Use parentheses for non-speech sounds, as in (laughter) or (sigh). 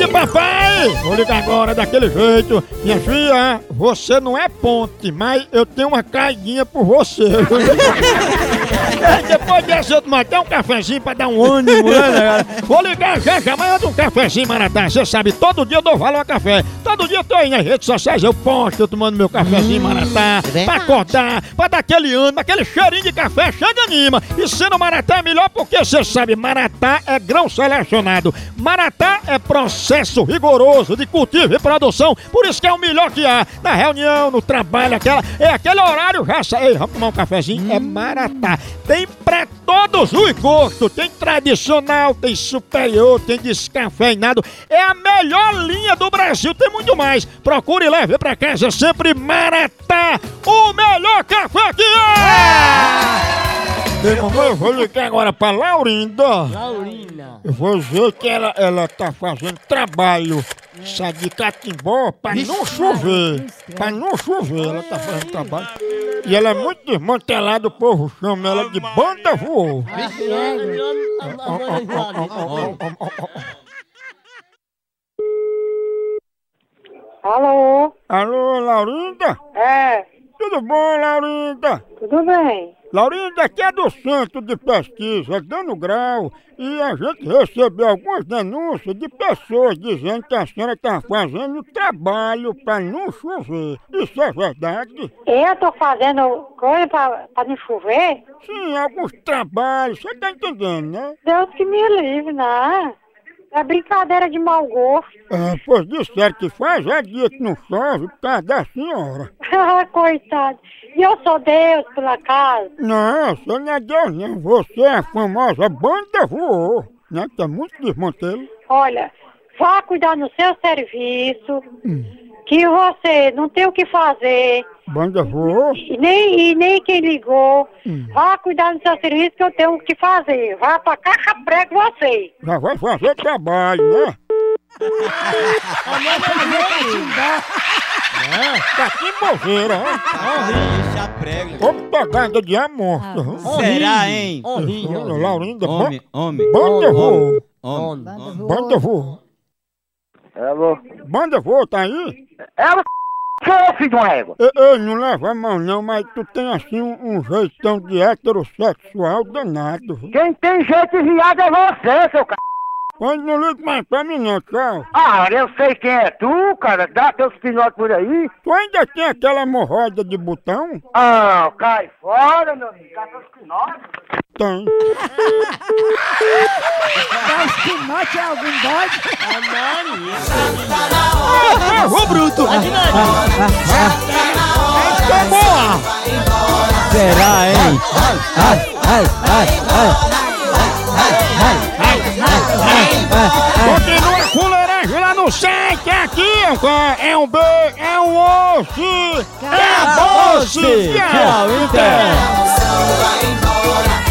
de papai! Vou ligar agora daquele jeito. Minha filha, você não é ponte, mas eu tenho uma caidinha por você. (laughs) É, Depois dessa eu tomar até um cafezinho pra dar um ânimo, né, galera? Vou ligar já, já amanhã um cafezinho, Maratá. Você sabe, todo dia eu dou valor a café. Todo dia eu tô aí nas redes sociais, eu posto, eu tomando meu cafezinho, Maratá. pra verdade. acordar, pra dar aquele ânimo, aquele cheirinho de café, chega anima. E sendo Maratá é melhor porque você sabe, Maratá é grão selecionado. Maratá é processo rigoroso de cultivo e produção, por isso que é o melhor que há. Na reunião, no trabalho, aquela, é aquele horário já. Ei, vamos tomar um cafezinho? É Maratá. Tem pra todos os gostos. Tem tradicional, tem superior, tem descafeinado. É a melhor linha do Brasil, tem muito mais. Procure e leve pra casa sempre Maratá, o melhor café que é! Eu vou ligar agora pra Laurinda. Laurina. Eu vou dizer que ela, ela tá fazendo trabalho sabe, de catimbó pra não chover. Pra não chover, ela tá fazendo trabalho. E ela é muito desmantelada, o povo chama ela de banda voou. Alô? Alô, Laurinda? É, Tudo bom, Laurinda? tudo bem? Laurinda, aqui é do Centro de Pesquisa, dando grau, e a gente recebeu algumas denúncias de pessoas dizendo que a senhora está fazendo trabalho para não chover. Isso é verdade? Eu tô fazendo coisa pra não chover? Sim, alguns trabalhos, você está entendendo, né? Deus que me livre, não. É brincadeira de mau gosto. É, pois disseram que faz é dia que não chove por causa da senhora. (laughs) Coitado. E eu sou Deus pela casa. Não, você não é Deus não, você é a famosa banda voou, né? É muito desmantelo. Olha, vá cuidar no seu serviço, que você não tem o que fazer, Banda voou? e nem, e nem quem ligou. Vá cuidar no seu serviço que eu tenho o que fazer. Vá pra caixa prego você. Já vai fazer trabalho, né? (laughs) É, tá aqui moveira, ó. Deixa prega. Como pegada de amor. Será, hein? Olha, Laurinda, Homem, homem. banda voou. Homem. Banda voou. Alô? Banda voou, tá aí? Ela eu, filho de uma égua. Ei, ei, não leva a mão não, mas tu tem assim um, um jeitão de heterossexual danado. Quem tem jeito de viado é você, seu c... Pois não liga mais pra mim não, tchau. Ah, eu sei quem é tu, cara. Dá teus pinotes por aí. Tu ainda tem aquela hemorroida de botão? Ah, cai fora, meu amigo. Dá teus pinotes. Tem. Espinote é algum bode? Ô, bruto! Será, hein? Continua é é um K, é um B, é um osso, é a Tchau, embora,